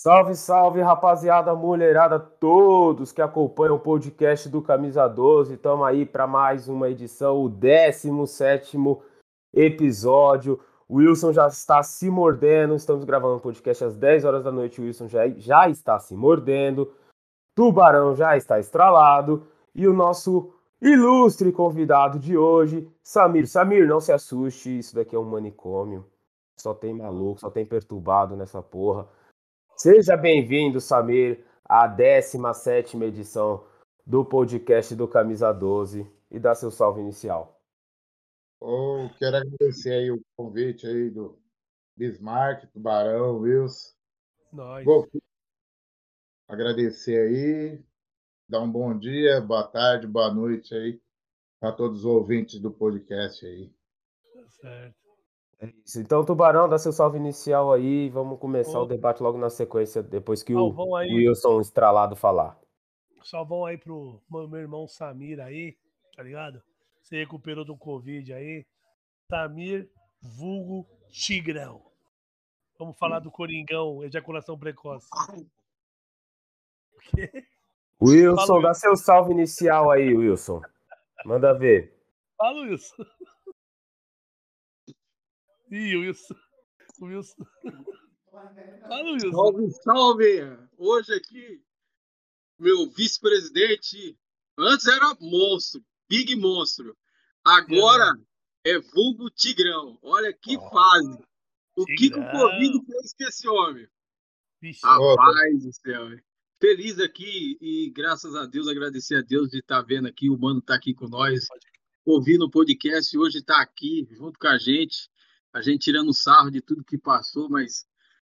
Salve, salve, rapaziada, mulherada, todos que acompanham o podcast do Camisa 12. Estamos aí para mais uma edição, o 17 episódio. O Wilson já está se mordendo. Estamos gravando o podcast às 10 horas da noite. O Wilson já, já está se mordendo. Tubarão já está estralado. E o nosso ilustre convidado de hoje, Samir. Samir, não se assuste, isso daqui é um manicômio. Só tem maluco, só tem perturbado nessa porra. Seja bem-vindo, Samir, à 17 edição do podcast do Camisa 12 e dá seu salve inicial. Oh, quero agradecer aí o convite aí do Bismarck, Tubarão, Wilson. Nós. Vou agradecer aí, dar um bom dia, boa tarde, boa noite aí para todos os ouvintes do podcast aí. Tá certo. É isso. Então, Tubarão, dá seu salve inicial aí. Vamos começar o debate logo na sequência, depois que o Salvão aí. Wilson Estralado falar. Salvão aí pro meu irmão Samir aí, tá ligado? Você recuperou do Covid aí. Samir, vulgo Tigrão. Vamos falar do Coringão, ejaculação precoce. O quê? Wilson, Fala, dá seu salve inicial aí, Wilson. Manda ver. Fala, Wilson. Ih, o Wilson. O Wilson. Fala, Wilson. Salve, salve! Hoje aqui, meu vice-presidente, antes era monstro, big monstro. Agora é vulgo Tigrão. Olha que Ó. fase. O que, que o. Covid fez com esse homem? Vixe, Rapaz do céu. hein? Feliz aqui e graças a Deus, agradecer a Deus de estar vendo aqui. O mano tá aqui com nós, ouvindo o podcast. Hoje tá aqui junto com a gente. A gente tirando sarro de tudo que passou, mas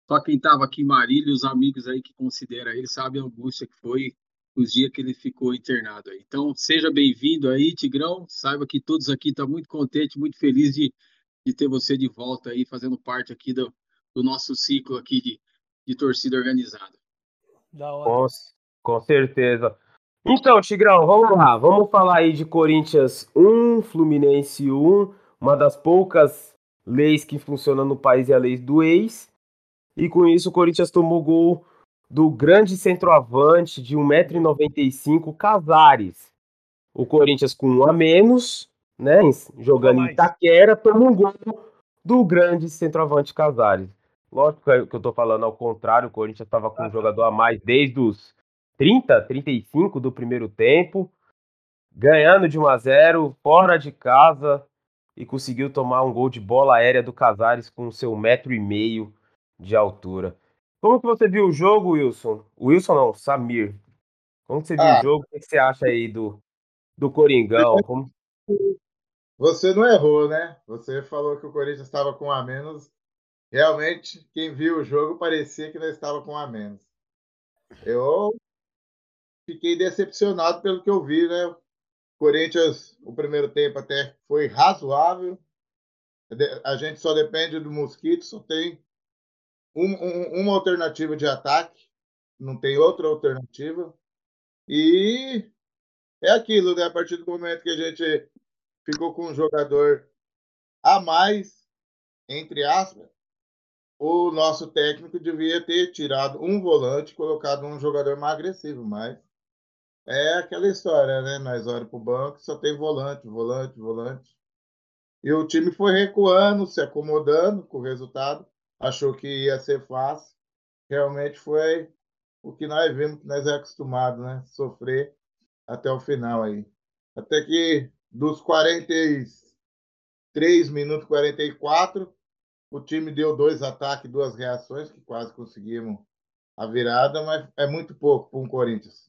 só quem tava aqui em Marília, e os amigos aí que considera ele, sabe a angústia que foi os dias que ele ficou internado aí. Então, seja bem-vindo aí, Tigrão. Saiba que todos aqui estão muito contentes, muito felizes de, de ter você de volta aí, fazendo parte aqui do, do nosso ciclo aqui de, de torcida organizada. da hora. Com, com certeza. Então, Tigrão, vamos lá. Vamos falar aí de Corinthians 1, Fluminense 1. Uma das poucas leis que funcionam no país é a lei do ex. E com isso, o Corinthians tomou gol do grande centroavante de 1,95m, Casares. O Corinthians com um a menos, né? Jogando em. Itaquera, tomou um gol do grande centroavante Casares. Lógico que eu tô falando ao contrário, o Corinthians estava com um jogador a mais desde os 30, 35 do primeiro tempo, ganhando de 1 a 0 fora de casa e conseguiu tomar um gol de bola aérea do Casares com seu metro e meio de altura. Como que você viu o jogo, Wilson? Wilson não, Samir. Como que você viu Ah. o jogo? O que que você acha aí do, do Coringão? Como- Você não errou, né? Você falou que o Corinthians estava com um a menos. Realmente, quem viu o jogo parecia que não estava com um a menos. Eu fiquei decepcionado pelo que eu vi, né? Corinthians, o primeiro tempo até foi razoável. A gente só depende do Mosquito, só tem um- um- uma alternativa de ataque, não tem outra alternativa. E é aquilo, né? A partir do momento que a gente ficou com um jogador a mais, entre aspas, o nosso técnico devia ter tirado um volante colocado um jogador mais agressivo, mas é aquela história, né? Nós olhamos para o banco, só tem volante, volante, volante. E o time foi recuando, se acomodando com o resultado, achou que ia ser fácil. Realmente foi o que nós vimos, que nós é acostumado, né? Sofrer até o final aí. Até que dos 43 minutos 44, o time deu dois ataques, duas reações, que quase conseguimos a virada, mas é muito pouco para um Corinthians.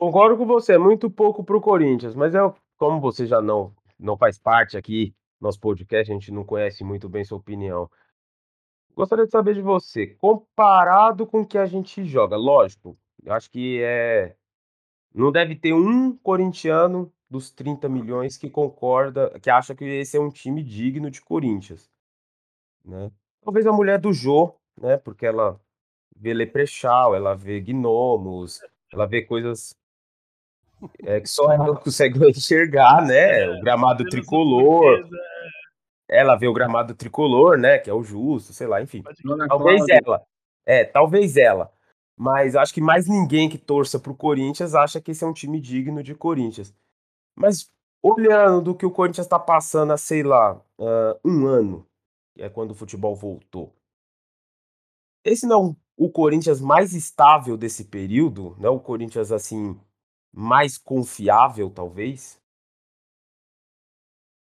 Concordo com você, é muito pouco pro Corinthians, mas é como você já não não faz parte aqui nosso podcast, a gente não conhece muito bem sua opinião. Gostaria de saber de você, comparado com o que a gente joga, lógico, eu acho que é não deve ter um corintiano dos 30 milhões que concorda, que acha que esse é um time digno de Corinthians, né? Talvez a mulher do Jô, né? Porque ela vê Leprechal, ela vê gnomos, ela vê coisas é, que só ela consegue enxergar, né? O gramado tricolor, surpresa, ela vê o gramado tricolor, né? Que é o justo, sei lá, enfim. Talvez ela. É, talvez ela. Mas acho que mais ninguém que torça pro Corinthians acha que esse é um time digno de Corinthians. Mas olhando do que o Corinthians está passando há, sei lá, uh, um ano, que é quando o futebol voltou. Esse não é o Corinthians mais estável desse período, não é o Corinthians assim mais confiável, talvez?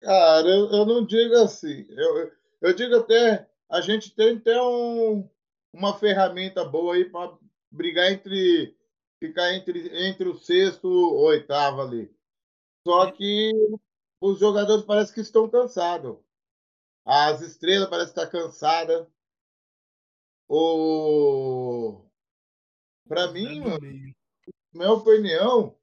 Cara, eu, eu não digo assim. Eu, eu digo até, a gente tem até um, uma ferramenta boa aí para brigar entre, ficar entre, entre o sexto e o oitavo ali. Só que os jogadores parecem que estão cansados. As estrelas parecem estar cansadas. O... Para mim, minha opinião,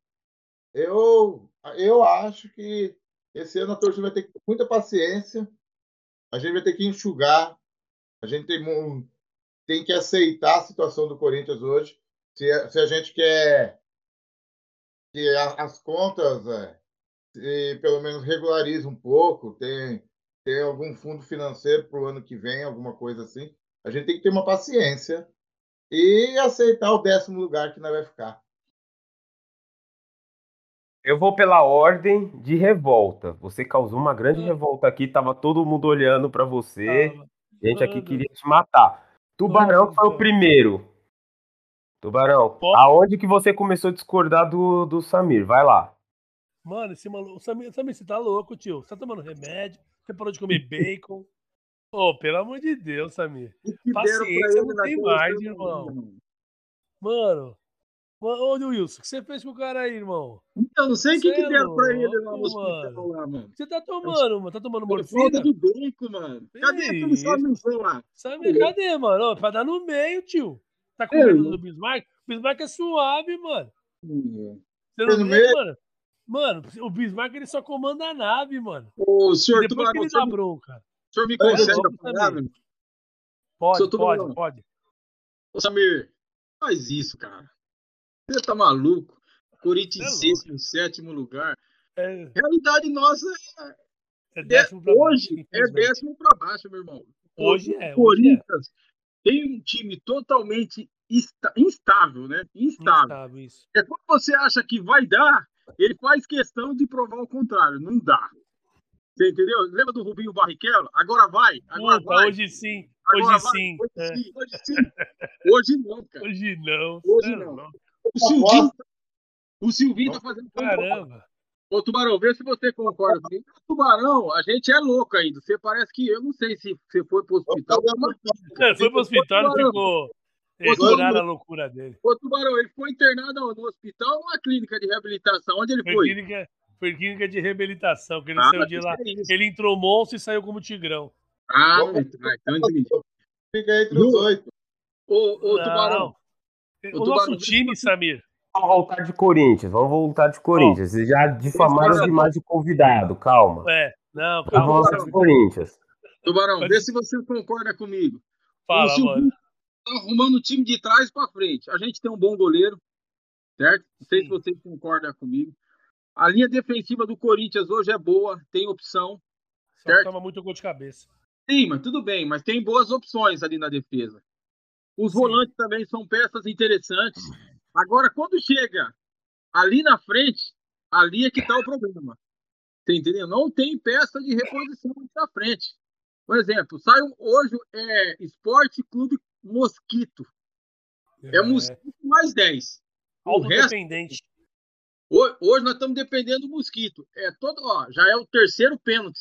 eu, eu acho que esse ano a torcida vai ter muita paciência. A gente vai ter que enxugar. A gente tem, tem que aceitar a situação do Corinthians hoje. Se, se a gente quer que as contas é, se, pelo menos regularize um pouco, tem, tem algum fundo financeiro para o ano que vem, alguma coisa assim, a gente tem que ter uma paciência e aceitar o décimo lugar que nós vai ficar. Eu vou pela ordem de revolta. Você causou uma grande ah. revolta aqui, tava todo mundo olhando para você. Gente aqui queria te matar. Tubarão foi o primeiro. Tubarão, aonde que você começou a discordar do, do Samir? Vai lá. Mano, esse maluco. Samir, Samir, você tá louco, tio? Você tá tomando remédio? Você parou de comer bacon? Ô, oh, pelo amor de Deus, Samir. Paciência não tem mais, irmão. Mano, Ô, Wilson, o que você fez com o cara aí, irmão? Então, não sei o que, que é deram pra ele lá no hospital lá, mano. Você tá tomando, mano? Tá tomando morfina? Falta de mano. Cadê aquele lá? Sabe, cadê, mano? Ô, pra dar no meio, tio. Tá com medo do Bismarck? O Bismarck é suave, mano. Você não vê, mano? Mano, o Bismarck ele só comanda a nave, mano. O senhor e depois que ele dá bronca. O senhor me consegue falar, mano? Pode, pode, pode. Ô, Samir, faz isso, cara. Você tá maluco? Corinthians é em sétimo lugar. É... Realidade nossa é, é décimo pra hoje baixo, é décimo para baixo, meu irmão. Hoje é. O Corinthians é. tem um time totalmente instável, né? Instável. instável isso. É quando você acha que vai dar, ele faz questão de provar o contrário. Não dá. Você entendeu? Lembra do Rubinho Barrichello? Agora vai. Agora Puta, vai. Hoje sim. Hoje agora sim. Hoje, é. sim. hoje sim. Hoje não, cara. Hoje não. Hoje não. não. O Silvinho, o Silvinho tá fazendo. Caramba! Ô, Tubarão, vê se você concorda comigo. Tubarão, a gente é louco ainda. Você parece que eu não sei se você foi pro hospital. É, foi pro hospital e ficou. Curaram a loucura dele. Ô, Tubarão, ele foi internado no hospital ou numa clínica de reabilitação? Onde ele foi? Foi clínica, foi clínica de reabilitação, que ele ah, saiu de lá. É ele entrou monstro e saiu como tigrão. Ah, então entendi. Fica entre os oito. Ô, ô Tubarão, o, o nosso time, Samir. Vamos voltar de Corinthians, vamos voltar de Corinthians. Vocês já difamaram demais de convidado, calma. É, não, calma. Vamos voltar de Corinthians. Tubarão, Mas... vê se você concorda comigo. Fala, o mano. Tá arrumando o time de trás para frente. A gente tem um bom goleiro, certo? Não sei Sim. se vocês concordam comigo. A linha defensiva do Corinthians hoje é boa, tem opção. Só certo? toma muito gol de cabeça. Sim, mas tudo bem, mas tem boas opções ali na defesa. Os Sim. volantes também são peças interessantes. Agora, quando chega ali na frente, ali é que está o problema. Você entendeu? Não tem peça de reposição ali na frente. Por exemplo, sai hoje é Esporte Clube Mosquito. É, é Mosquito mais 10. O resto, dependente. Hoje nós estamos dependendo do Mosquito. É todo, ó, já é o terceiro pênalti.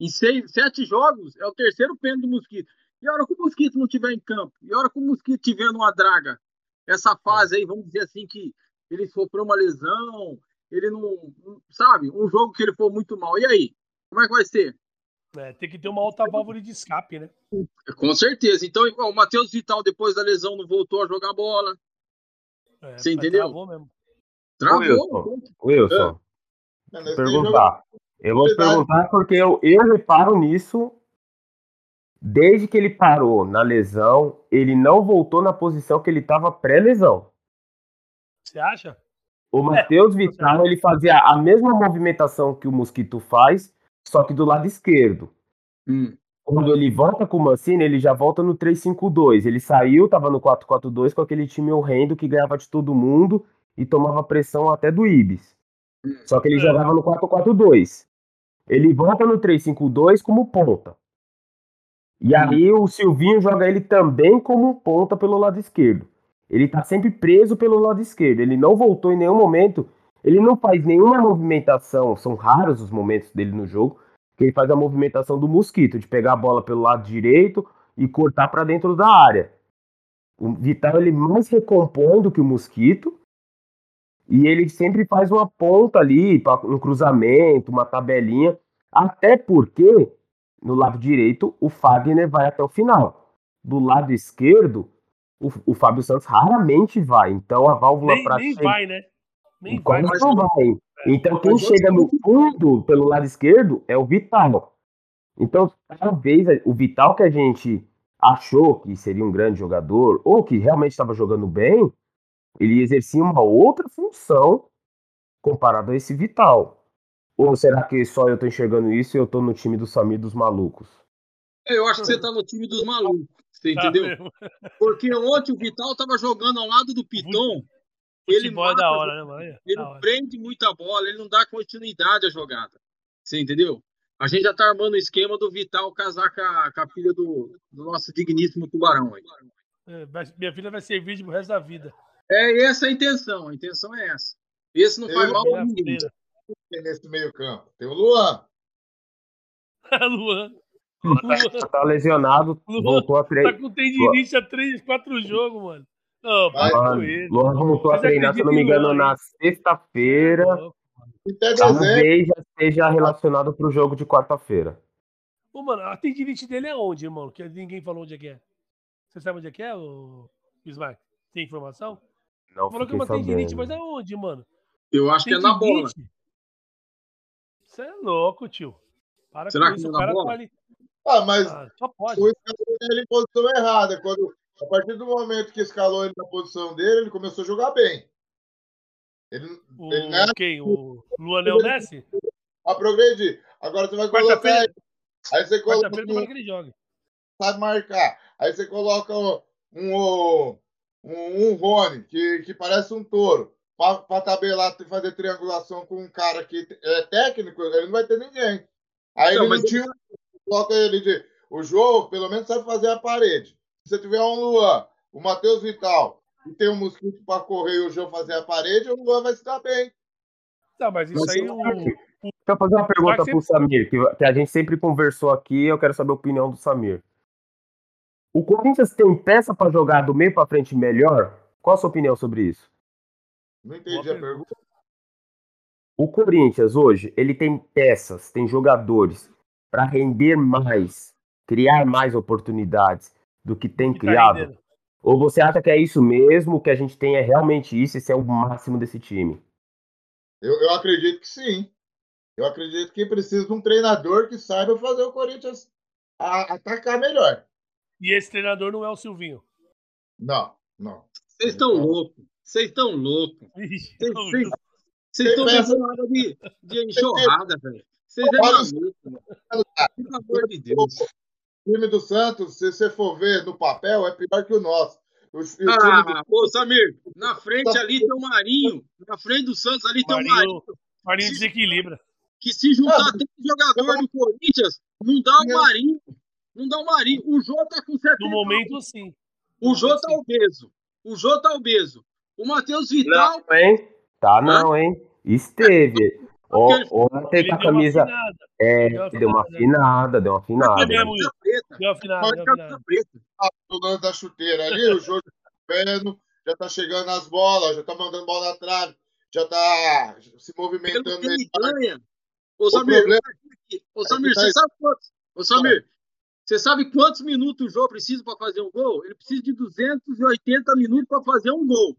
Em seis, sete jogos, é o terceiro pênalti do Mosquito. E a hora que o Mosquito não estiver em campo? E a hora que o Mosquito estiver numa draga? Essa fase aí, vamos dizer assim, que ele sofreu uma lesão, ele não. Sabe? Um jogo que ele foi muito mal. E aí? Como é que vai ser? É, tem que ter uma alta válvula de escape, né? Com certeza. Então, o Matheus Vital, depois da lesão, não voltou a jogar bola. É, Você entendeu? Travou mesmo. Travou. Wilson, Wilson é. perguntar. Eu vou te perguntar porque eu, eu reparo nisso Desde que ele parou na lesão, ele não voltou na posição que ele estava pré-lesão. Você acha? O Matheus é, Vital ele fazia a mesma movimentação que o Mosquito faz, só que do lado esquerdo. Hum. quando ele volta com o Mancini, ele já volta no 3-5-2. Ele saiu, tava no 4-4-2 com aquele time horrendo que ganhava de todo mundo e tomava pressão até do Ibis. Só que ele É. jogava no 4-4-2. Ele volta no 3-5-2 como ponta. E aí o Silvinho joga ele também como ponta pelo lado esquerdo. Ele tá sempre preso pelo lado esquerdo. Ele não voltou em nenhum momento. Ele não faz nenhuma movimentação. São raros os momentos dele no jogo que ele faz a movimentação do mosquito, de pegar a bola pelo lado direito e cortar para dentro da área. O Vital ele mais recompõe do que o mosquito. E ele sempre faz uma ponta ali, um cruzamento, uma tabelinha. Até porque, no lado direito, o Fagner vai até o final. Do lado esquerdo, o, o Fábio Santos raramente vai. Então a válvula Nem, para nem vai, né? Nem Quase vai. mas não vai. Então quem chega no fundo pelo lado esquerdo é o Vital. Então talvez o Vital que a gente achou que seria um grande jogador ou que realmente estava jogando bem, ele exercia uma outra função comparado a esse Vital. Ou será que só eu tô enxergando isso e eu tô no time do Samir dos malucos? Eu acho que você tá no time dos malucos. Você Tá entendeu? mesmo. Porque ontem o Vital tava jogando ao lado do Piton. Ele é mata, da hora, né, mano? ele Da não hora. prende muita bola, ele não dá continuidade à jogada. Você entendeu? A gente já tá armando o esquema do Vital casar com a, com a filha do, do nosso digníssimo tubarão. aí. É, minha filha vai ser virgem pro resto da vida. É essa a intenção, a intenção é essa. Esse não faz Eu- mal pra ninguém. filha. Tem nesse meio campo. Tem o Luan. Luan. Tá lesionado, Luan voltou a Tá treinar. com tendinite há 3, 4 jogos, mano. Não, Vai, Mano, ele. Luan voltou a Mas treinar, se eu não me engano, Luan, na sexta-feira. Talvez já esteja relacionado pro jogo de quarta-feira. Ô, mano, a tendinite dele é onde, irmão? Que ninguém falou onde é que é. Você sabe onde é que é, o Bismarck? Tem informação? Não Falou que é uma tendinite, mas é onde, mano? Eu acho que é na bola. Você é louco, tio. Para Será com que isso, o cara tá ali. Ah, mas Ah, só pode. o escalou ele em posição errada. Quando, a partir do momento que escalou ele na posição dele, ele começou a jogar bem. Ele, O, ele não é quem? O Luanel Messi? a progredir. Agora você vai colocar Quarta-feira, ele. Aí você coloca quarta-feira que ele jogue. sabe marcar. Aí você coloca um, um, um, um Rony, que, que parece um touro, para tabelar e fazer triangulação com um cara que é técnico, ele não vai ter ninguém. Aí Não, ele mas não tinha. Coloca ele de. O João, pelo menos, sabe fazer a parede. Se você tiver um Luan, o Matheus Vital, e tem um mosquito para correr e o João fazer a parede, o Luan vai se dar bem. Não, mas isso Mas aí, você- o, Deixa eu fazer uma pergunta ser- pro Samir, que, que a gente sempre conversou aqui, eu quero saber a opinião do Samir. O Corinthians tem peça para jogar do meio para frente melhor? Qual a sua opinião sobre isso? Não entendi Boa a pergunta. O Corinthians hoje, ele tem peças, tem jogadores para render mais, criar mais oportunidades do que tem que tá criado? rendendo. Ou você acha que é isso mesmo, o que a gente tem é realmente isso, esse é o máximo desse time? Eu, eu acredito que sim. Eu acredito que precisa de um treinador que saiba fazer o Corinthians a- atacar melhor. E esse treinador não é o Silvinho. Não, não. Vocês estão loucos. Vocês estão loucos. Vocês- estão bebendo água de, de enxurrada, velho. Vocês é maluco, mano. Pelo amor de Deus. O time do Santos, se você for ver no papel, é pior que o nosso. O, o time do- Ah, ô Samir, na frente ali tem o Marinho. Na frente do Santos ali tem o Marinho. Marinho, Marinho desequilibra. Que se juntar Ah, três jogadores do Corinthians, não dá o. Marinho. Não dá o Marinho. O Jô tá com 70 No momento, sim. O Jô tá obeso. O Jô tá obeso. O Matheus Vital. Não, hein? Tá não, hein? Esteve. Ó, ontem Ele com a deu uma camisa. afinada. É, Deu uma uma afinada. deu uma afinada. É mesmo, camisa preta. Deu uma deu uma afinada. preta. o lance da chuteira ali, o jogo vendo, já tá chegando nas bolas, já tá mandando bola na trave, já tá se movimentando ele ganha. Ô O Samir, problema ô Samir, tá você sabe quantos? Ô Samir, você sabe quantos minutos o Jô precisa para fazer um gol? Ele precisa de 280 minutos para fazer um gol.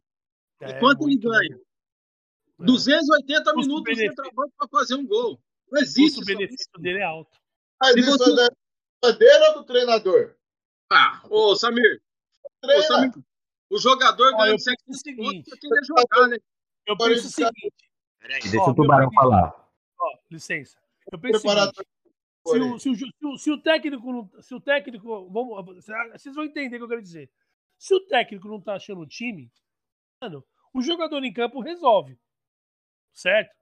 E É, quanto ele ganha? bem. 280 minutos do Custo-benefício. centroavante para fazer um gol. Não O existe. custo-benefício dele é alto. Mas Se isso você- é da é dele ou do treinador? Ah, ô Samir, ô. Samir, o jogador eu ganha penso 7 o pontos seguinte. porque ele é jogar, né? Eu penso o seguinte, Peraí, deixa Ó, o Tubarão falar. ó, licença. Eu penso o Preparador. seguinte. Se o, se, o, se, o, se o técnico. Se o técnico. Vamos, vocês vão entender o que eu quero dizer. Se o técnico não tá achando o time, mano, o jogador em campo resolve. Certo?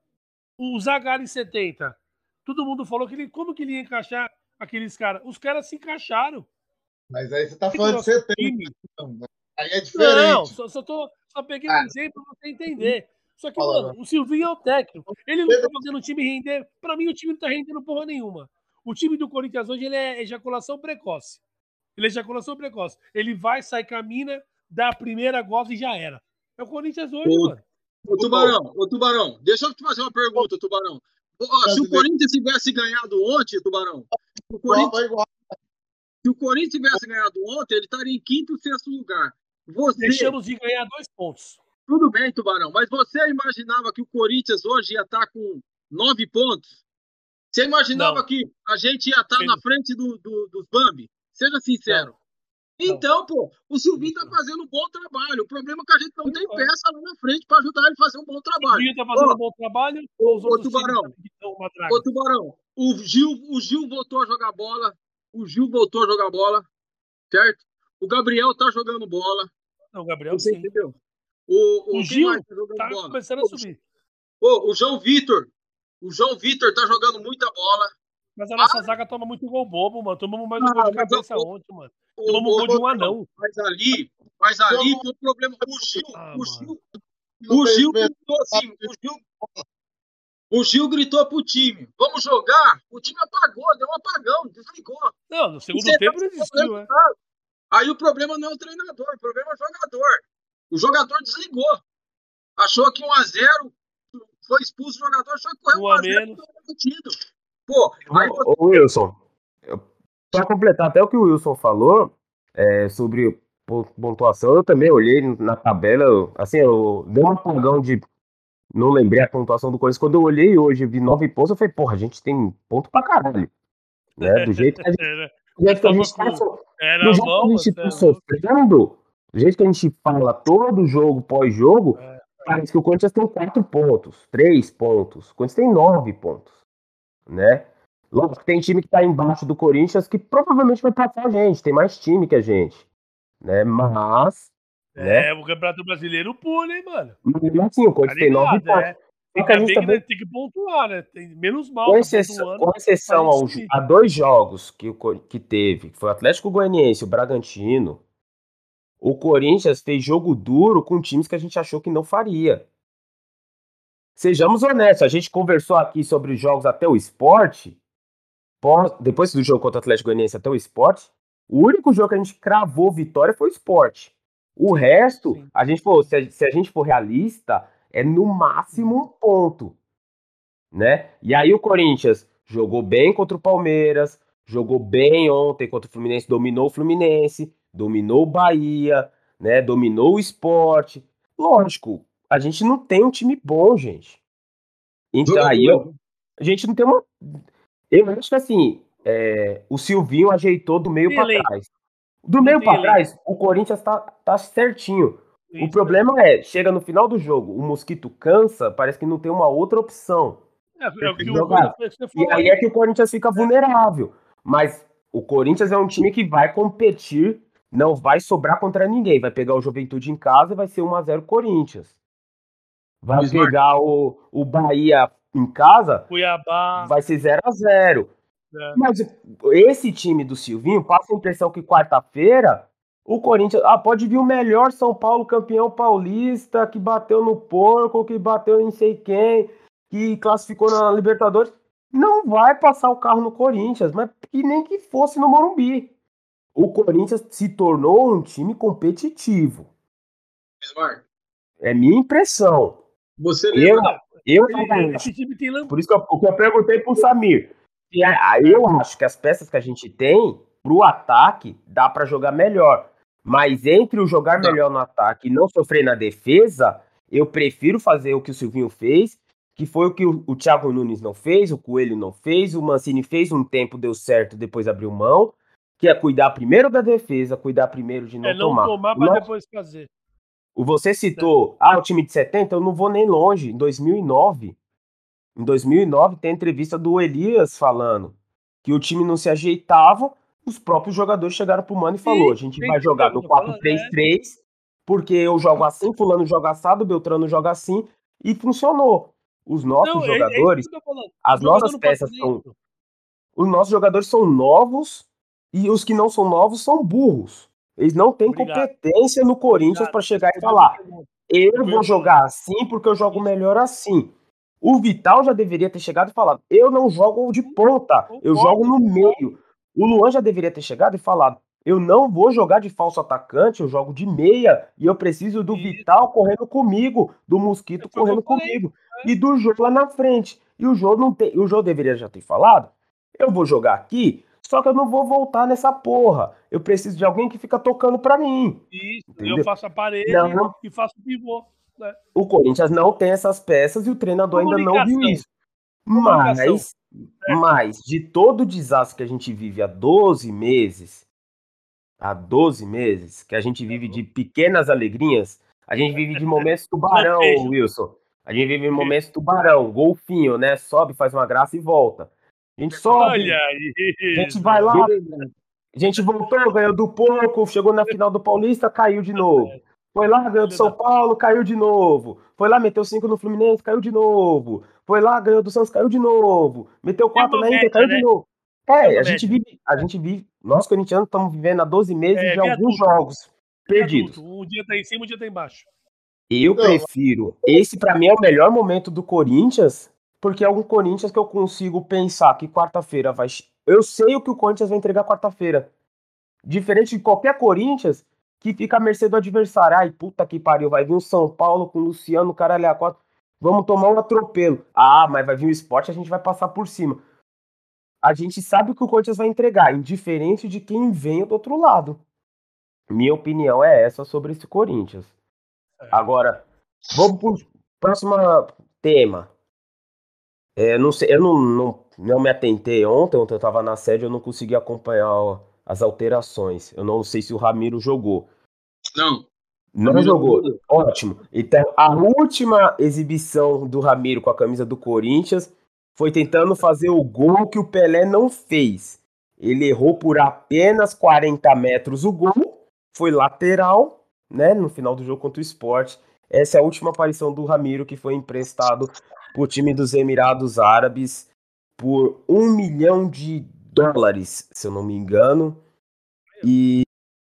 O Zagallo em 70. Todo mundo falou que ele. Como que ele ia encaixar aqueles caras? Os caras se encaixaram. Mas aí você tá falando de 70. Então, aí é diferente. Não, só, só, tô, só peguei um ah. exemplo pra você entender. Só que, mano, o Silvinho é o técnico. Ele não tá fazendo o time render. Pra mim, o time não tá rendendo porra nenhuma. O time do Corinthians hoje ele é ejaculação precoce. Ele é ejaculação precoce. Ele vai, sai, camina, dá a primeira goza e já era. É o Corinthians hoje, ô, mano. Ô, Tubarão, ô, Tubarão, deixa eu te fazer uma pergunta, Tubarão. Se o Corinthians tivesse ganhado ontem, Tubarão, o Corinthians, se o Corinthians tivesse ganhado ontem, ele estaria em quinto ou sexto lugar. Você... Deixamos de ganhar dois pontos. Tudo bem, Tubarão, mas você imaginava que o Corinthians hoje ia estar com nove pontos? Você imaginava Não. que a gente ia estar Sim. na frente do, do, dos Bambi? Seja sincero. Então, pô, o Silvinho tá fazendo um bom trabalho. O problema é que a gente não tem peça lá na frente para ajudar ele a fazer um bom trabalho. O Silvinho tá fazendo um bom trabalho. Ô, Tubarão, ô, Tubarão, o Gil, o Gil voltou a jogar bola. O Gil voltou a jogar bola, certo? O Gabriel tá jogando bola. Não, o Gabriel Você sim. entendeu? O, o, o Gil tá, tá começando a subir. O, o João Vitor. O João Vitor tá jogando muita bola. Mas a nossa ah, zaga toma muito gol bobo, mano. Tomamos mais um gol de cabeça eu, ontem, mano. Tomamos um gol de um anão. Mas ali, mas ali foi o problema. O Gil, ah, o Gil, o Gil gritou assim, o Gil, o Gil gritou pro time, vamos jogar. O time apagou, deu um apagão, desligou. Não, no segundo tempo ele desistiu, né? Aí o problema não é o treinador, o problema é o jogador. O jogador desligou. Achou que 1 a 0 foi expulso o jogador, achou que correu 1 a 0 Pô, aí... Ô, Wilson, para completar até o que o Wilson falou é, sobre pontuação, eu também olhei na tabela, assim, eu dei um apagão de. Não lembrei a pontuação do Corinthians. Quando eu olhei hoje vi nove pontos, eu falei, porra, a gente tem ponto pra caralho. Né? Do jeito que a gente. Do jeito que a gente tá, so... do jeito que a gente tá sofrendo, do jeito que a gente fala todo jogo pós-jogo, é, é. parece que o Corinthians tem quatro pontos, três pontos. O Corinthians tem nove pontos. Né? Lógico, tem time que tá embaixo do Corinthians que provavelmente vai passar a gente, tem mais time que a gente. Né? Mas. É, né? o Campeonato Brasileiro pula, hein, mano? Mas assim, o Corinthians tá tem nove pontos. É. Fica a gente também... tem que pontuar, né? Tem menos mal. Com tá exceção, com exceção ao, a dois jogos que, que teve, que foi o Atlético Goianiense e o Bragantino, o Corinthians fez jogo duro com times que a gente achou que não faria. Sejamos honestos, a gente conversou aqui sobre os jogos até o esporte. Depois do jogo contra o Atlético Goianiense até o esporte, o único jogo que a gente cravou vitória foi o esporte. O resto, Sim. a gente falou, se a, se a gente for realista, é no máximo um ponto, né? E aí o Corinthians jogou bem contra o Palmeiras, jogou bem ontem contra o Fluminense, dominou o Fluminense, dominou o Bahia, né? Dominou o esporte. Lógico, a gente não tem um time bom, gente. Então aí eu, a gente não tem uma. Eu acho que assim, é, o Silvinho ajeitou do meio para trás. Do meio para trás, o Corinthians tá, tá certinho. Isso, o problema é, chega no final do jogo, o mosquito cansa, parece que não tem uma outra opção. É, é o que jogar. O e aí é que o Corinthians fica vulnerável. Mas o Corinthians é um time que vai competir, não vai sobrar contra ninguém. Vai pegar o Juventude em casa e vai ser 1x0 Corinthians. Vai pegar o, o Bahia em casa, Cuiabá. vai ser 0x0. É. Mas esse time do Silvinho passa a impressão que quarta-feira o Corinthians. Ah, pode vir o melhor São Paulo campeão paulista, que bateu no porco, que bateu em sei quem, que classificou na Libertadores. Não vai passar o carro no Corinthians, mas que nem que fosse no Morumbi. O Corinthians se tornou um time competitivo. Smart. É minha impressão. Você lembra? Eu, eu esse time tem Por isso que eu, o que eu perguntei pro Samir. Eu acho que as peças que a gente tem pro ataque dá para jogar melhor. Mas entre o jogar melhor no ataque e não sofrer na defesa, eu prefiro fazer o que o Silvinho fez, que foi o que o, o Thiago Nunes não fez, o Coelho não fez, o Mancini fez um tempo, deu certo, depois abriu mão, que é cuidar primeiro da defesa, cuidar primeiro de não, é não tomar. tomar para depois fazer. Você citou, ah, o time de 70, eu não vou nem longe, em 2009. Em 2009 tem a entrevista do Elias falando que o time não se ajeitava, os próprios jogadores chegaram pro Mano e falou: a gente vai jogar no 4-3-3, porque eu jogo assim, fulano joga assado, Beltrano joga assim, e funcionou. Os nossos não, jogadores, é, é as nossas peças são. Os nossos jogadores são novos e os que não são novos são burros. Eles não têm Obrigado. competência no Corinthians para chegar e falar: eu vou jogar assim porque eu jogo melhor assim. O Vital já deveria ter chegado e falado: eu não jogo de ponta, eu jogo no meio. O Luan já deveria ter chegado e falado: eu não vou jogar de falso atacante, eu jogo de meia e eu preciso do Vital correndo comigo, do Mosquito correndo comigo e do Jô lá na frente. E o Jô não tem, o Jô deveria já ter falado: eu vou jogar aqui, só que eu não vou voltar nessa porra. Eu preciso de alguém que fica tocando para mim. Isso, entendeu? eu faço a parede não, e faço o pivô. Né? O Corinthians não tem essas peças e o treinador ainda não viu isso. Mas, mas, de todo o desastre que a gente vive há 12 meses, há 12 meses, que a gente vive de pequenas alegrinhas, a gente vive de momentos tubarão, Wilson. A gente vive momentos tubarão, golfinho, né? Sobe, faz uma graça e volta. A gente sobe, Olha a gente vai lá, a gente voltou, ganhou do pouco, chegou na final do Paulista, caiu de novo. Foi lá, ganhou do São Paulo, caiu de novo. Foi lá, meteu 5 no Fluminense, caiu de novo. Foi lá, ganhou do Santos, caiu de novo. Meteu 4 na Inter, caiu né? de novo. É, a gente vive, a gente vive, nós corintianos estamos vivendo há 12 meses é, de alguns tudo. jogos perdidos. Um dia tá em cima, um dia tá embaixo. Eu Não. prefiro, esse para mim é o melhor momento do Corinthians, porque é um Corinthians que eu consigo pensar que quarta-feira vai. Eu sei o que o Corinthians vai entregar quarta-feira. Diferente de qualquer Corinthians que fica à mercê do adversário. Ai, puta que pariu, vai vir o São Paulo com o Luciano, caralho, a quatro. Vamos tomar um atropelo. Ah, mas vai vir o esporte, a gente vai passar por cima. A gente sabe o que o Corinthians vai entregar, indiferente de quem vem do outro lado. Minha opinião é essa sobre esse Corinthians. É. Agora, vamos pro próximo tema. É, não sei, eu não, não, não me atentei ontem, ontem eu estava na sede, eu não consegui acompanhar as alterações. Eu não sei se o Ramiro jogou. Não. Não Ramiro jogou. Ótimo. Então, a última exibição do Ramiro com a camisa do Corinthians foi tentando fazer o gol que o Pelé não fez. Ele errou por apenas 40 metros o gol, foi lateral, né, no final do jogo contra o Sport. Essa é a última aparição do Ramiro, que foi emprestado o time dos Emirados Árabes por um milhão de dólares, se eu não me engano, e,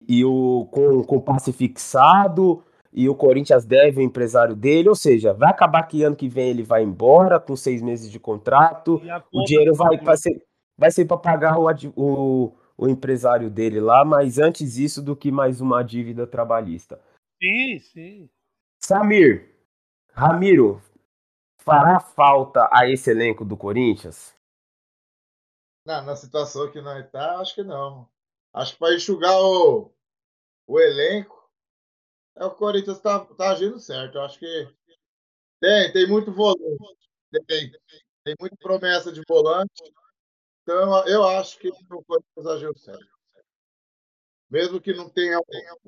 e o, com, com passe fixado, e o Corinthians deve o empresário dele, ou seja, vai acabar que ano que vem ele vai embora com seis meses de contrato, o dinheiro vai, vai ser, vai ser para pagar o, o, o empresário dele lá, mas antes isso do que mais uma dívida trabalhista. Sim, sim. Samir, Ramiro, fará falta a esse elenco do Corinthians? Não, na situação que nós está, acho que não. Acho que para enxugar o, o elenco, é o Corinthians está tá agindo certo. Eu acho que tem, tem muito volante, tem, tem muita promessa de volante. Então, eu acho que o Corinthians agiu certo. Mesmo que não tenha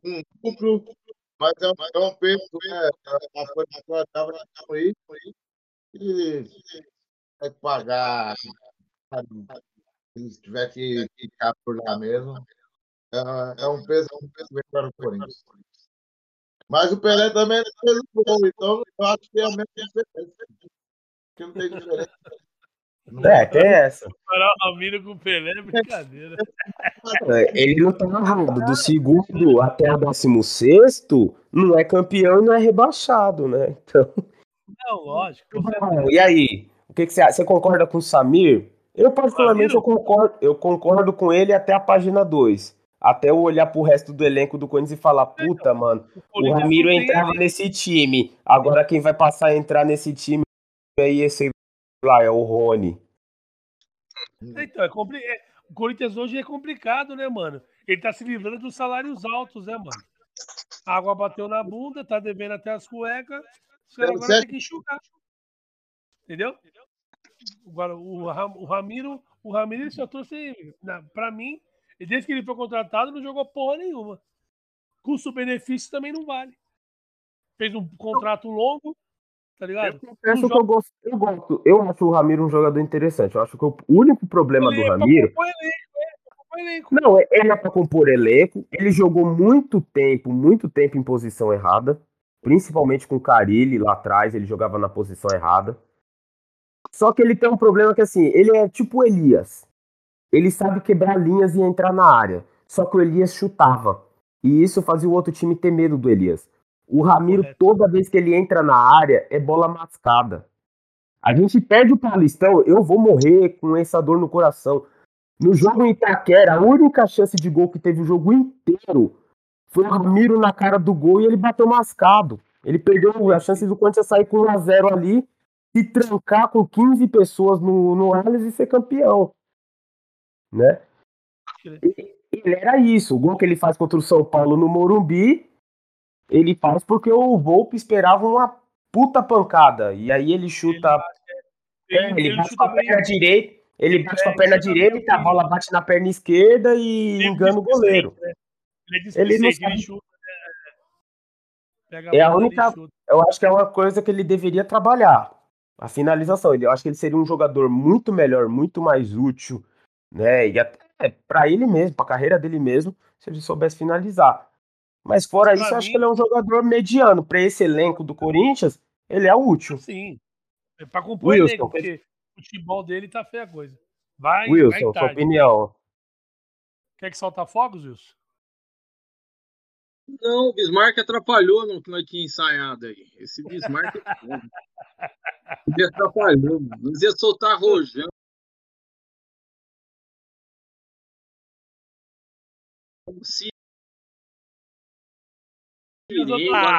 um duplo, mas é um, é peso, né? A folha e vai pagar se tiver que ficar por lá mesmo, é, é um peso, é um peso bem para o Corinthians. Mas o Pelé também é peso bom, então eu acho que é a mesma diferença. Que não tem diferença. É, tem essa. Comparar o Ramiro com o Pelé é brincadeira. É, ele não tá errado. Do segundo até o décimo sexto, não é campeão e não é rebaixado, né? Então. Não, lógico. E aí? O que, que você acha? Você concorda com o Samir? Eu, particularmente, eu concordo, eu concordo com ele até a página 2. Até eu olhar pro resto do elenco do Corinthians e falar, puta, mano, o Ramiro entrava nesse time. Agora quem vai passar a entrar nesse time aí, esse lá, é o Rony. Então, é compli... É, o Corinthians hoje é complicado, né, mano? Ele tá se livrando dos salários altos, né, mano? A água bateu na bunda, tá devendo até as cuecas. Agora tem que enxugar. Entendeu? Agora, o, o Ramiro, o Ramiro ele só trouxe. Pra mim, desde que ele foi contratado, não jogou porra nenhuma. Custo-benefício também não vale. Fez um contrato longo, tá ligado? Eu confesso que eu gosto, eu gosto. Eu acho o Ramiro um jogador interessante. Eu acho que o único problema Ele do é Ramiro. é. Não, é- ele é pra compor elenco. Ele jogou muito tempo, muito tempo em posição errada. Principalmente com o Carilli lá atrás, ele jogava na posição errada. Só que ele tem um problema que assim, ele é tipo o Elias. Ele sabe quebrar linhas e entrar na área. Só que o Elias chutava. E isso fazia o outro time ter medo do Elias. O Ramiro, toda vez que ele entra na área, é bola mascada. A gente perde o Paulistão, eu vou morrer com essa dor no coração. No jogo em Itaquera, a única chance de gol que teve o jogo inteiro foi o Ramiro na cara do gol e ele bateu mascado. Ele perdeu a chance do Corinthians sair com 1x0 ali e trancar com 15 pessoas no, no Allianz e ser campeão. Né? E- Ele era isso. O gol que ele faz contra o São Paulo no Morumbi, ele faz porque o Volpe esperava uma puta pancada. E aí ele chuta é, ele, bate com a perna direita, ele bate com a É, perna direita, a bola bate na perna esquerda e engana o goleiro. Ele é não sabe- chuta. né? É a única-. Eu acho que é uma coisa que ele deveria trabalhar. A finalização. Eu acho que ele seria um jogador muito melhor, muito mais útil, né? E até para ele mesmo, para a carreira dele mesmo, se ele soubesse finalizar. Mas fora Pra isso, eu acho mim- que ele é um jogador mediano. Para esse elenco do Corinthians, ele é útil. Sim. É pra compor Wilson, elenco, porque o futebol dele tá feia a coisa. Vai, vai Wilson, sua tarde. opinião. Quer que solta fogos, Wilson? Não, o Bismarck atrapalhou no que nós tínhamos ensaiado aí. Esse Bismarck é foda. Ele atrapalhou, mano. Nós ia soltar rojão. Se...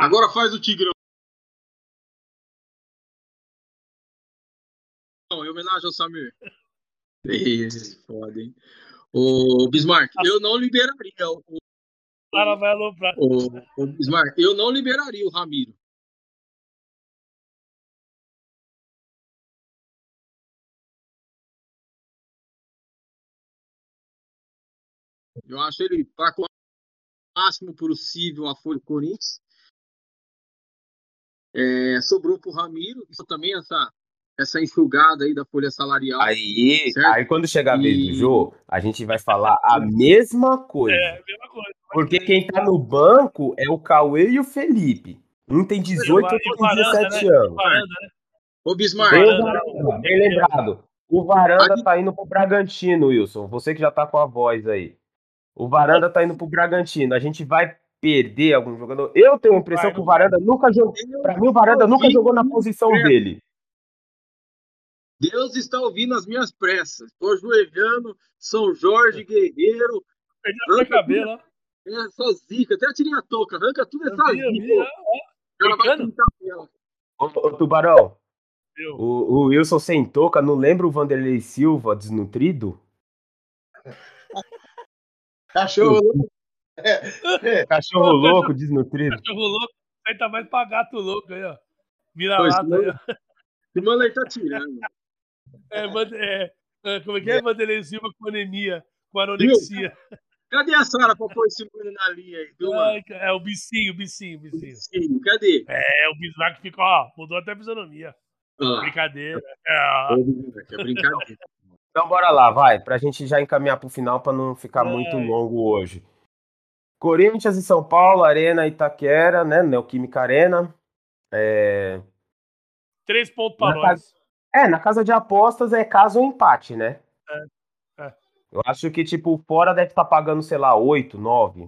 Agora faz o Tigrão. Em homenagem ao Samir. Ih, foda, hein? Ô, Bismarck, eu não liberaria o, O cara vai aloprar. eu não liberaria o Ramiro. Eu acho ele para o máximo possível a Folha Corinthians. É, sobrou para o Ramiro, isso também essa essa enxugada aí da folha salarial. Aí, Certo. aí quando chegar a vez do Jô, a gente vai falar a mesma coisa. É, a mesma coisa. Porque quem tá no banco é o Cauê e o Felipe. Um tem 18, outro E o tem Varanda, 17 né? anos. O Varanda, né? Ô Bismarck, Bem, Varanda, Varanda, né? bem lembrado. O Varanda Aí- tá indo pro Bragantino, Wilson. Você que já tá com a voz aí. O Varanda tá indo pro Bragantino. A gente vai perder algum jogador. Eu tenho a impressão Vai, que o. Varanda nunca jogou. Pra mim, o Varanda nunca jogou na posição dele. Deus está ouvindo as minhas pressas. Estou ajoelhando, São Jorge, Guerreiro, Perdi até cabelo, ó. essa zica. Até tirei a touca, arranca tudo essa zica. ó. Ela vai brincando? pintar ela. Ô, ô, Tubarão, o, o Wilson sem touca, não lembra o Vanderlei Silva desnutrido? Cachorro louco. É, Cachorro Ô, louco, desnutrido. Cachorro louco. Aí tá mais pra gato louco aí, ó. Vira lata aí, ó. O mano aí tá tirando. É, é, é, como é que é? Vanderlei Silva com anemia, com anorexia. Cadê a Sara pra pôr esse mano na linha aí, viu? Ai, é o bicinho, o bicinho, o bicinho. Sim, cadê? É, o Bismarck ficou, ó, mudou até a fisionomia. Ah, Brincadeira. É, é brincadeira. Então bora lá, vai, pra gente já encaminhar pro final pra não ficar Vai. muito longo hoje. Corinthians e São Paulo, Arena Itaquera, né? Neoquímica Arena. É... três pontos pra Na nós. É, na casa de apostas é caso ou empate, né? É, é. Eu acho que, tipo, fora deve estar pagando, sei lá, 8, 9.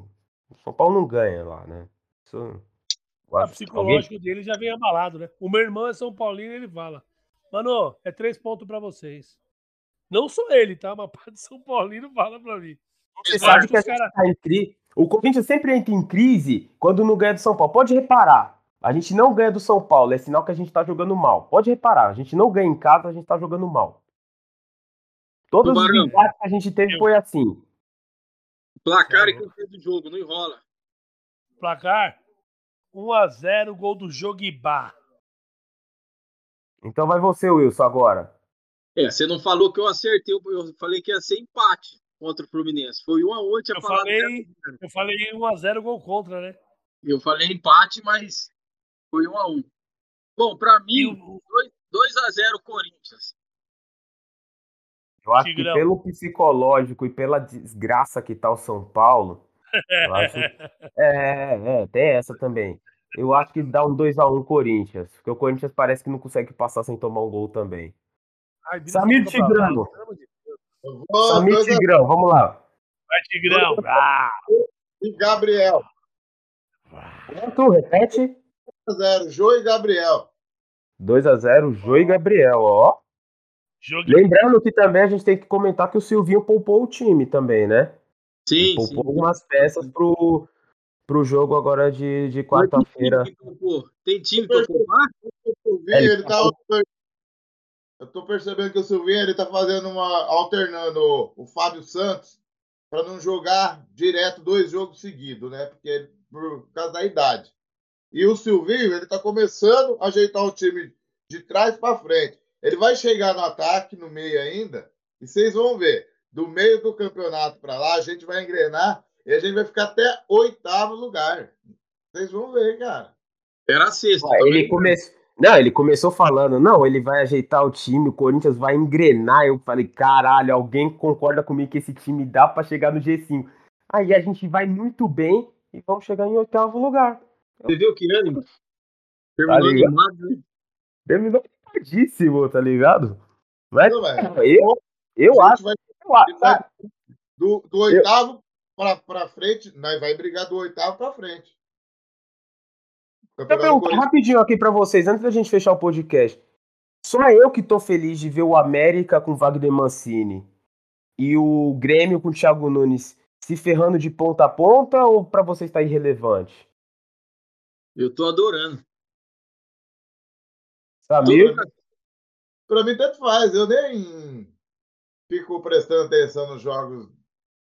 O São Paulo não ganha lá, né? Isso... eu O acho- psicológico dele já vem abalado, né? O meu irmão é São Paulino e ele fala: Mano, é três pontos pra vocês. Não sou ele, tá? Mas parte de São Paulino fala pra mim. Você sabe que a gente cara- tá em crise. O Corinthians sempre entra em crise quando não ganha do São Paulo. Pode reparar. A gente não ganha do São Paulo. É sinal que a gente tá jogando mal. Pode reparar. A gente não ganha em casa, a gente tá jogando mal. Todos os Tubarão. empates que a gente teve Eu- foi assim. Placar e campeão do jogo, não enrola. Placar: 1x0, gol do Joguibá. Então vai você, Wilson, agora. É, você não falou que eu acertei, eu falei que ia ser empate contra o Fluminense. Foi um a um, eu tinha Eu falado. falei, eu falei 1x0, gol contra, né? Eu falei empate, mas foi um a um. Bom, para mim, 2x0 Corinthians. Eu acho Tigrão. que pelo psicológico e pela desgraça que tá o São Paulo, acho... é, é, tem essa também. Eu acho que dá um 2x1 Corinthians, porque o Corinthians parece que não consegue passar sem tomar um gol também. Ai, Samir Tigrão. Samir Tigrão, vamos lá. Vai, Tigrão. Ah. E Gabriel. Quanto? Repete. 2x0, Jô e Gabriel. 2x0, Jô e Gabriel, ó. Joguinho. Lembrando que também a gente tem que comentar que o Silvinho poupou o time também, né? Sim, poupou sim. algumas peças pro, pro jogo agora de, de quarta-feira. Tem time pra poupar? É, ele tá... Eu tô percebendo que o Silvinho ele tá fazendo uma. alternando o Fábio Santos para não jogar direto dois jogos seguidos, né? Porque por causa da idade. E o Silvinho, ele tá começando a ajeitar o time de trás para frente. Ele vai chegar no ataque, no meio ainda, e vocês vão ver. Do meio do campeonato para lá, a gente vai engrenar e a gente vai ficar até oitavo lugar. Vocês vão ver, cara. Era. Ah, ele começou. Não, ele começou falando, não, ele vai ajeitar o time, o Corinthians vai engrenar. Eu falei, caralho, alguém concorda comigo que esse time dá para chegar no G5. Aí a gente vai muito bem e vamos chegar em oitavo lugar. Você viu que ânimo? Terminou tá animado, né? Terminou animadíssimo, tá ligado? Mas, eu, eu acho. Vai, eu vai, do, do oitavo eu... pra, pra frente, nós vai brigar do oitavo pra frente. Eu perguntar rapidinho aqui para vocês, antes da gente fechar o podcast. Só eu que tô feliz de ver o América com Wagner Mancini e o Grêmio com o Thiago Nunes se ferrando de ponta a ponta ou para vocês tá irrelevante? Eu tô adorando. Samir? Para mim, tanto faz. Eu nem fico prestando atenção nos jogos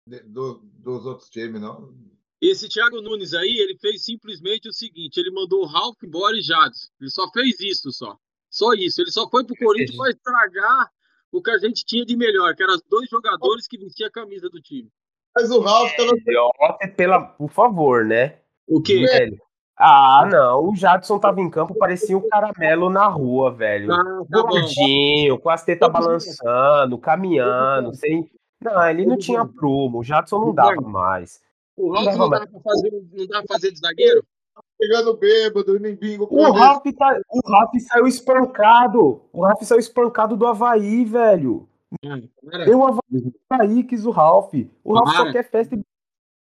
de, do, dos outros times, não. Esse Thiago Nunes aí, ele fez simplesmente o seguinte: ele mandou o Ralf embora e Jadson. Ele só fez isso, só. Só isso. Ele só foi pro Corinthians para estragar o que a gente tinha de melhor, que eram os dois jogadores que vestiam a camisa do time. Mas o Ralf tava. É, pela, por favor, né? O quê? Velho. Ah, não. O Jadson tava em campo, parecia um caramelo na rua, velho. Ah, tá Gordinho, com as tetas balançando, caminhando, sem. Não, ele não tinha prumo. O Jadson não dava mais. O Ralf não dava pra fazer, não dava pra fazer de zagueiro? Pegando bêbado, nem bingo. O Ralf, tá, o Ralf saiu espancado. O Ralf saiu espancado do Havaí, velho. Deu um Havaí, quis o Ralf. O Ralf só quer festa e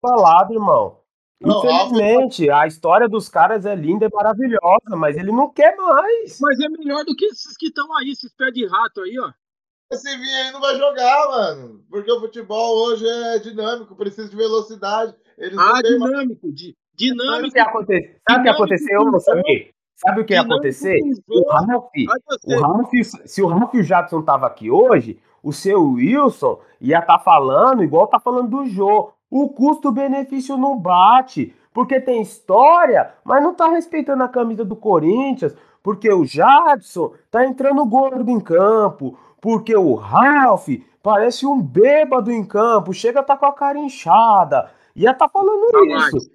balada, irmão. Não, Infelizmente, a história dos caras é linda e maravilhosa, mas ele não quer mais. Mas é melhor do que esses que estão aí, esses pés de rato aí, ó. Esse vinho aí não vai jogar, mano. Porque o futebol hoje é dinâmico, precisa de velocidade. Eles ah, dinâmico, di, dinâmico. Sabe o que, Sabe que aconteceu, Samir? Sabe o que ia acontecer? O Ralf, o Ralf, se o Ralf e o Jadson tava aqui hoje, o seu Wilson ia estar tá falando igual tá falando do Jô. O custo-benefício não bate, porque tem história, mas não tá respeitando a camisa do Corinthians, porque o Jadson tá entrando gordo em campo, porque o Ralph parece um bêbado em campo, chega a tá com a cara inchada. Ia tá falando Jamais. isso.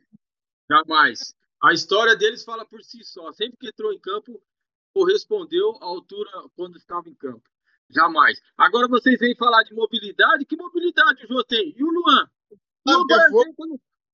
Jamais. A história deles fala por si só. Sempre que entrou em campo, correspondeu à altura quando estava em campo. Jamais. Agora vocês vêm falar de mobilidade. Que mobilidade o João tem? E o Luan? O Luan,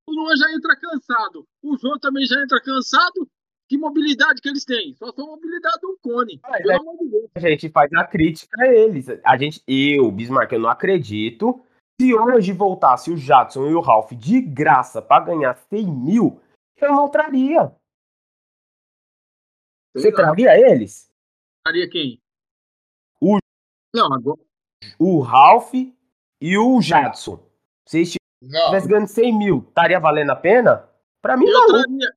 o Luan já entra cansado. O João também já entra cansado. Que mobilidade que eles têm? Só são mobilidade do cone. Pelo é. A gente faz a crítica a eles. A gente, eu, Bismarck, eu não acredito. Se hoje voltasse o Jadson e o Ralph de graça para ganhar 100 mil, eu não traria. Você traria eles? Traria quem? O, não, agora... o Ralph e o Jadson. Se eles estivessem ganhando 100 mil, estaria valendo a pena? Para mim, eu não. Traria,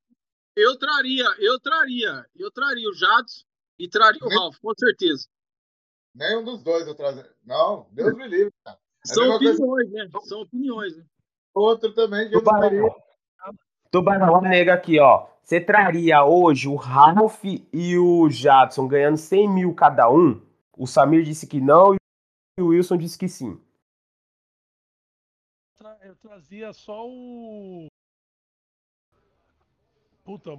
eu traria, eu traria, eu traria o Jadson e traria o Ralf, com certeza. Nenhum dos dois eu trazer. Não, Deus me livre, cara. É São opiniões, coisa... né? São opiniões, né? Outro também que Tubarão. eu não traria. Tubarão nega aqui, ó. Você traria hoje o Ralf e o Jadson ganhando 100 mil cada um? O Samir disse que não e o Wilson disse que sim. Eu trazia só o Puta,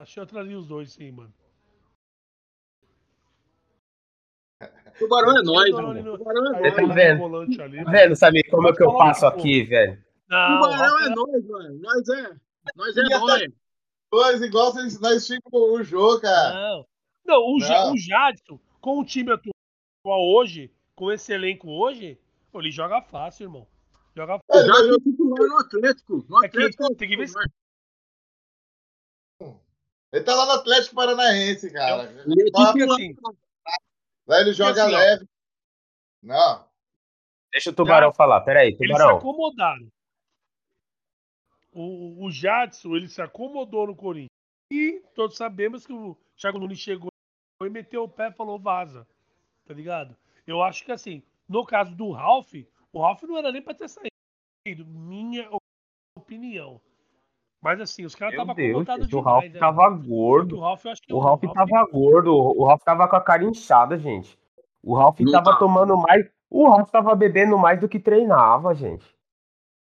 achei eu traria os dois sim, mano. Tubarão é nóis, Tubarão mano. no- Tubarão é tá no vendo? volante ali, Tá vendo, sabe como é que eu passo aqui, velho? Não, Tubarão o é Rafa- nóis, mano. Nós é. Nós é nóis. Dois igual vocês, nós ficamos o jogo, cara. Não, não, o, Não. o Jadson, com o time atual hoje, com esse elenco hoje, ele joga fácil, irmão. Joga É, ele Já é titular no Atlético. No É que Atlético. tem que ver se Ele tá lá no Atlético Paranaense, cara. Ele é Lá- titular. assim, Lá ele joga assim, leve. Não. Deixa o Tubarão falar, peraí, eles se Tubarão. acomodaram. O, o Jadson, ele se acomodou no Corinthians. E todos sabemos que o Thiago Nunes chegou e meteu o pé e falou vaza. Tá ligado? Eu acho que assim, no caso do Ralph, o Ralph não era nem pra ter saído. Minha opinião. Mas assim, os caras estavam acomodados gente, o demais. Ralph né? tava O gordo. Ralph, eu acho que O Ralph tava gordo, o Ralph tava com a cara inchada, gente. O Ralph Não tava tá. tomando mais. O Ralph tava bebendo mais do que treinava, gente.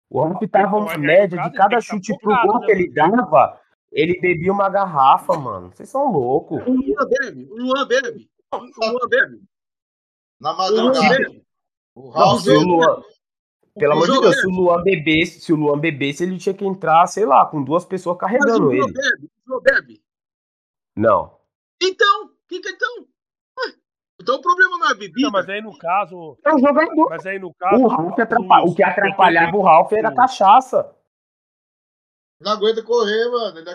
O Ralph tava uma média de cada chute tá pro gol que né, ele dava, ele bebia uma garrafa, mano. Vocês são loucos. O Luan bebe. O Luan bebe. O Luan bebe. Na O madrugada. O Não, se o Luan, pelo O amor de Deus, se o Luan bebesse, se o Luan bebesse, ele tinha que entrar, sei lá, com duas pessoas Mas o carregando ele. bebe. O Luan bebe. Não. Então, o que que então? Ué, Então o problema não é bebida. Não, mas aí no caso. É um jogador. Mas aí no caso. O Ralph atrapalha, o que atrapalhava o Ralph era a cachaça. Não aguenta correr, mano. Ele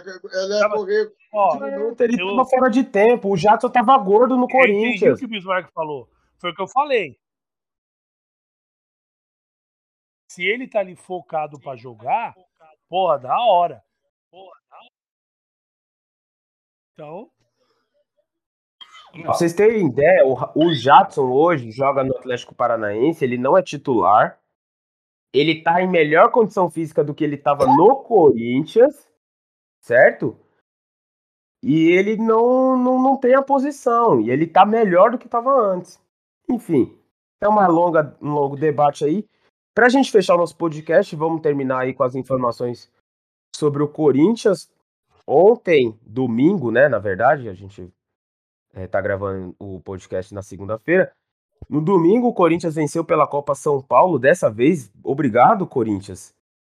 ia, Tava- correr. Ó, Ele eu- tava fora de tempo. O Jadson tava gordo no eu entendi o Corinthians. que o Bismarck falou. Foi o que eu falei. Se ele tá ali focado pra jogar, porra, da hora. Então, Pra vocês terem ideia, o, o Jadson hoje joga no Atlético Paranaense, ele não é titular. Ele tá em melhor condição física do que ele tava no Corinthians, certo? E ele não, não, não tem a posição. E ele tá melhor do que tava antes. Enfim, é uma longa, um longo debate aí. Pra gente fechar o nosso podcast, vamos terminar aí com as informações sobre o Corinthians. Ontem, domingo, né? Na verdade, a gente é, tá gravando o podcast na segunda-feira. No domingo, o Corinthians venceu pela Copa São Paulo. Dessa vez, obrigado, Corinthians.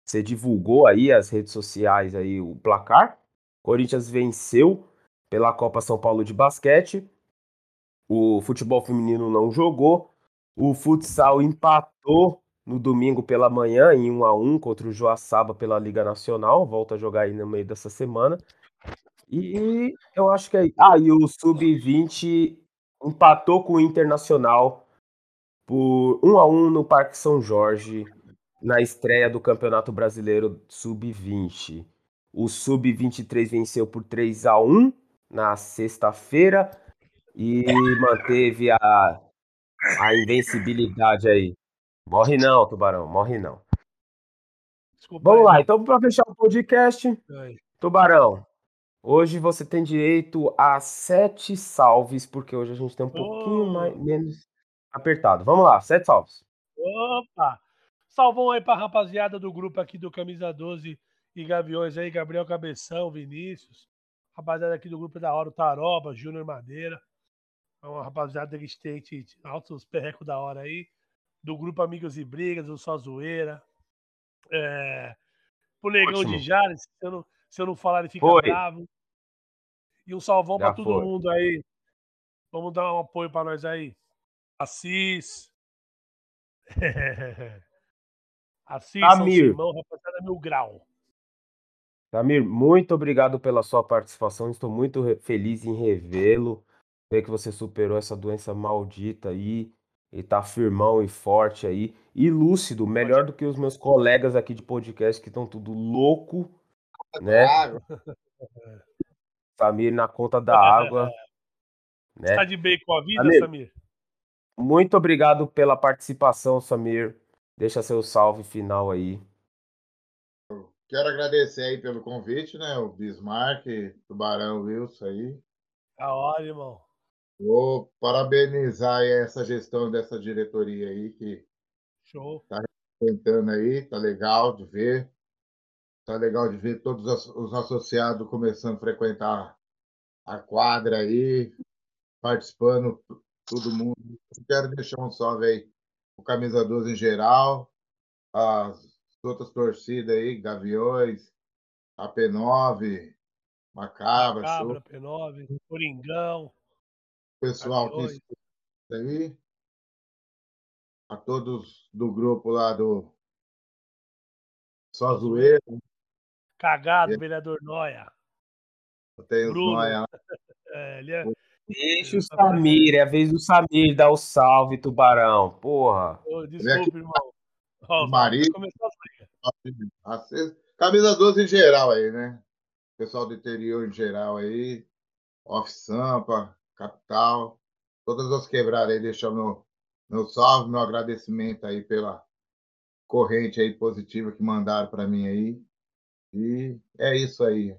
Você divulgou aí as redes sociais aí o placar. Corinthians venceu pela Copa São Paulo de basquete. O futebol feminino não jogou. O futsal empatou no domingo pela manhã em 1 a 1 contra o Joaçaba pela Liga Nacional. Volta a jogar aí no meio dessa semana. E eu acho que é. Ah, e o Sub-20 empatou com o Internacional por 1 a 1 no Parque São Jorge, na estreia do Campeonato Brasileiro Sub-20. O Sub-23 venceu por 3 a 1 na sexta-feira e manteve a, a invencibilidade aí. Morre não, Tubarão, morre não. desculpa. Vamos aí, lá, né? então para fechar o podcast. Tubarão, hoje você tem direito a sete salves, porque hoje a gente tem um pouquinho Oh. mais, menos apertado. Vamos lá, sete salves. Opa! Salvão aí pra rapaziada do grupo aqui do Camisa 12 e Gaviões aí, Gabriel Cabeção, Vinícius. Rapaziada aqui do grupo da hora, o Taroba, Júnior Madeira. É uma rapaziada que tem altos perrecos da hora aí. Do grupo Amigos e Brigas, o Só Zoeira. É... O Negão Ótimo. de Jales, se eu não, se eu não falar, ele fica Foi. bravo. E um salvão pra todo foi. mundo aí. Vamos dar um apoio pra nós aí. Assis. Assis, Samir. Simão, rapaziada Mil Grau. Samir, muito obrigado pela sua participação. Estou muito feliz em revê-lo. Ver que você superou essa doença maldita aí e tá firmão e forte aí. E lúcido, melhor do que os meus colegas aqui de podcast que estão tudo louco, né? Samir na conta da água, né? Tá de bem com a vida, Samir. Samir? Muito obrigado pela participação, Samir. Deixa seu salve final aí. Quero agradecer aí pelo convite, né? O Bismarck, Tubarão, Wilson aí. Da hora, irmão. Vou parabenizar essa gestão dessa diretoria aí que Show. tentando aí, tá legal de ver. Tá legal de ver todos os os associados começando a frequentar a quadra aí, participando todo mundo. Quero deixar um salve aí o Camisa 12 em geral, as outras torcidas aí, Gaviões, a P9, Macabra, Macabra P9, Coringão. Pessoal que aí. A todos do grupo lá do Só Zoeira. Cagado, é. vereador Noia. Tem os Noia lá. É, é... Deixa o Samir, é a vez do Samir dar o salve, Tubarão. Porra. Oh, desculpa, irmão. Oh, Maria. Camisa 12 em geral aí, né? Pessoal do interior em geral aí. Off Sampa, Capital. Todas as quebradas aí, deixando meu, meu salve, meu agradecimento aí pela corrente aí positiva que mandaram para mim aí. E é isso aí.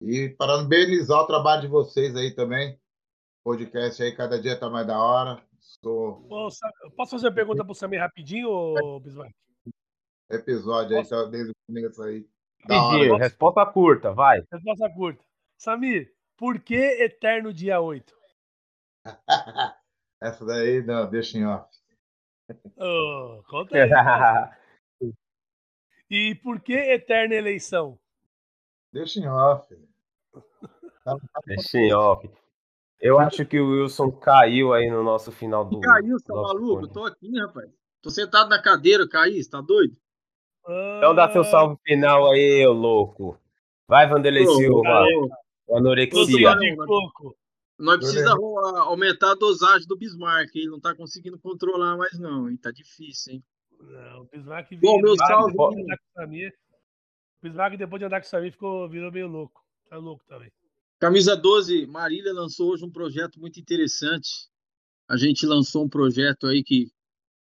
E parabenizar o trabalho de vocês aí também. Podcast aí, cada dia tá mais da hora. Sou... Posso fazer uma pergunta pro Samir rapidinho, Bismarck? Episódio Posso? aí, tá desde o começo aí. Rapidinho, resposta curta, vai. Resposta curta. Samir, por que Eterno Dia 8? Essa daí, não, deixa em off. Oh, conta aí. e por que Eterna Eleição? Deixa em off. Deixa em off. Eu acho que o Wilson caiu aí no nosso final do. Caiu, tá maluco? Tô aqui, rapaz. Tô sentado na cadeira, caí, tá doido? Então dá seu salve final aí, ô louco. Vai, Vanderlei Silva. Anorexia. Nós precisamos aumentar a dosagem do Bismarck. Ele não tá conseguindo controlar mais, não. Hein? Tá difícil, hein? Não, o Bismarck Bom, meu salve. O Bismarck, depois de andar com o Samir, ficou, virou meio louco. Tá louco também. Camisa 12, Marília lançou hoje um projeto muito interessante. A gente lançou um projeto aí que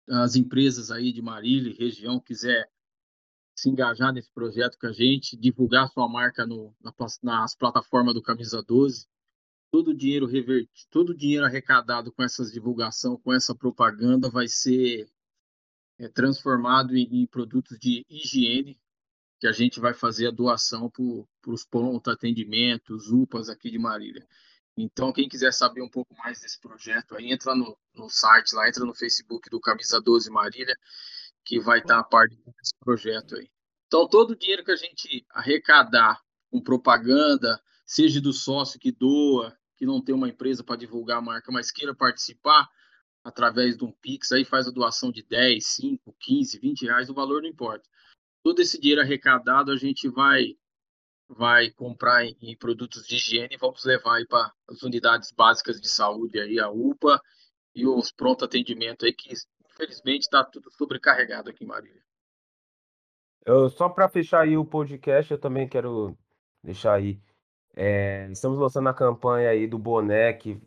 as empresas aí de Marília, região, quiser se engajar nesse projeto com a gente, divulgar sua marca no, na, nas plataformas do Camisa 12. Todo o dinheiro revertido, todo o dinheiro arrecadado com essa divulgação, com essa propaganda, vai ser é, transformado em, em produtos de higiene que a gente vai fazer a doação para os pontos, atendimentos, UPAs aqui de Marília. Então, quem quiser saber um pouco mais desse projeto, aí entra no, no site lá, entra no Facebook do Camisa 12 Marília, que vai estar a parte desse projeto aí. Então, todo o dinheiro que a gente arrecadar com propaganda, seja do sócio que doa, que não tem uma empresa para divulgar a marca, mas queira participar, através de um Pix, aí faz a doação de 10, 5, 15, 20 reais, o valor não importa todo esse dinheiro arrecadado a gente vai vai comprar em, em produtos de higiene e vamos levar aí para as unidades básicas de saúde aí a UPA e os pronto atendimento aí que infelizmente está tudo sobrecarregado aqui em Marília. Eu, só para fechar aí o podcast, eu também quero deixar aí. É, estamos lançando a campanha aí do boné que,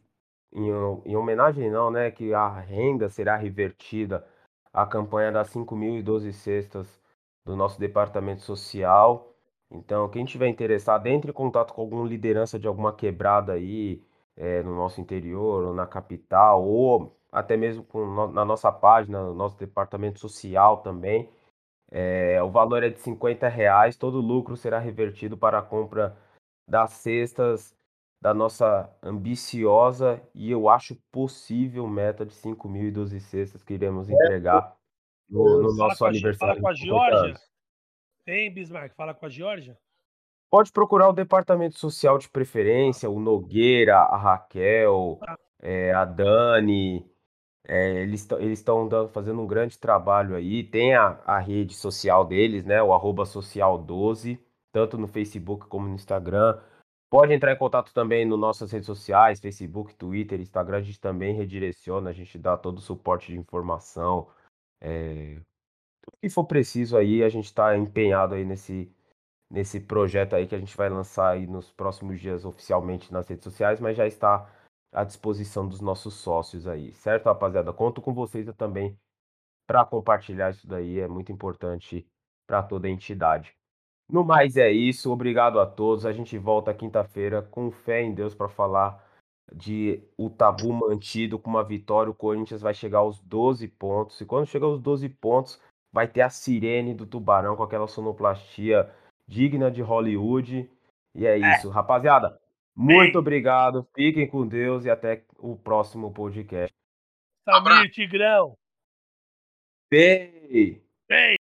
em, em homenagem não, né? Que a renda será revertida à campanha das 5.012 cestas do nosso departamento social. Então, quem tiver interessado, entre em contato com alguma liderança de alguma quebrada aí é, no nosso interior, ou na capital, ou até mesmo com, na nossa página, no nosso departamento social também. É, o valor é de 50 reais, todo lucro será revertido para a compra das cestas da nossa ambiciosa e eu acho possível meta de 5.012 cestas que iremos entregar no, no nosso fala aniversário. Fala com a Georgia. Tem, Bismarck? Fala com a Georgia. Pode procurar o departamento social de preferência, o Nogueira, a Raquel, ah. é, a Dani. É, eles estão fazendo um grande trabalho aí. Tem a, a rede social deles, né? O arroba social12, tanto no Facebook como no Instagram. Pode entrar em contato também nas nossas redes sociais, Facebook, Twitter, Instagram. A gente também redireciona, a gente dá todo o suporte de informação, é, tudo que for preciso aí, a gente está empenhado aí nesse, nesse projeto aí que a gente vai lançar aí nos próximos dias oficialmente nas redes sociais, mas já está à disposição dos nossos sócios aí, certo, rapaziada? Conto com vocês também para compartilhar isso daí, é muito importante para toda a entidade. No mais é isso, obrigado a todos. A gente volta quinta-feira com fé em Deus para falar de o tabu mantido com uma vitória, o Corinthians vai chegar aos 12 pontos. E quando chegar aos 12 pontos, vai ter a sirene do Tubarão com aquela sonoplastia digna de Hollywood. E é, é. isso, rapaziada. Muito Ei. obrigado, fiquem com Deus e até o próximo podcast. Samir Tigrão. Ei. Ei.